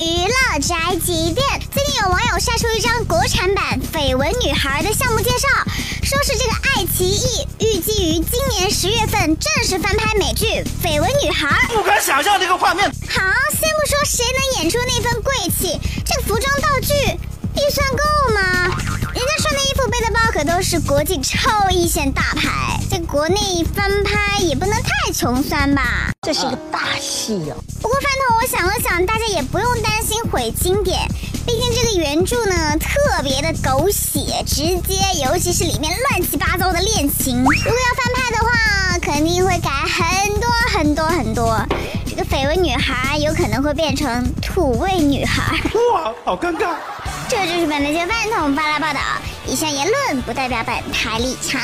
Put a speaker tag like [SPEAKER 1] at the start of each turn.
[SPEAKER 1] 娱乐宅急便，最近有网友晒出一张国产版《绯闻女孩》的项目介绍，说是这个爱奇艺预计于今年十月份正式翻拍美剧《绯闻女孩》。
[SPEAKER 2] 不敢想象这个画面。
[SPEAKER 1] 好，先不说谁能演出那份贵气，这服装道具预算够吗？人家穿的衣服、背的包可都是国际超一线大牌，这国内翻拍也不能太穷酸吧？
[SPEAKER 3] 这是一个大戏哦。
[SPEAKER 1] 不过饭桶，我想了想，大家也不用担心毁经典，毕竟这个原著呢特别的狗血直接，尤其是里面乱七八糟的恋情，如果要翻拍的话，肯定会改很多很多很多。这个绯闻女孩有可能会变成土味女孩。
[SPEAKER 2] 哇，好尴尬。
[SPEAKER 1] 这就是本台饭桶发来报道，以上言论不代表本台立场。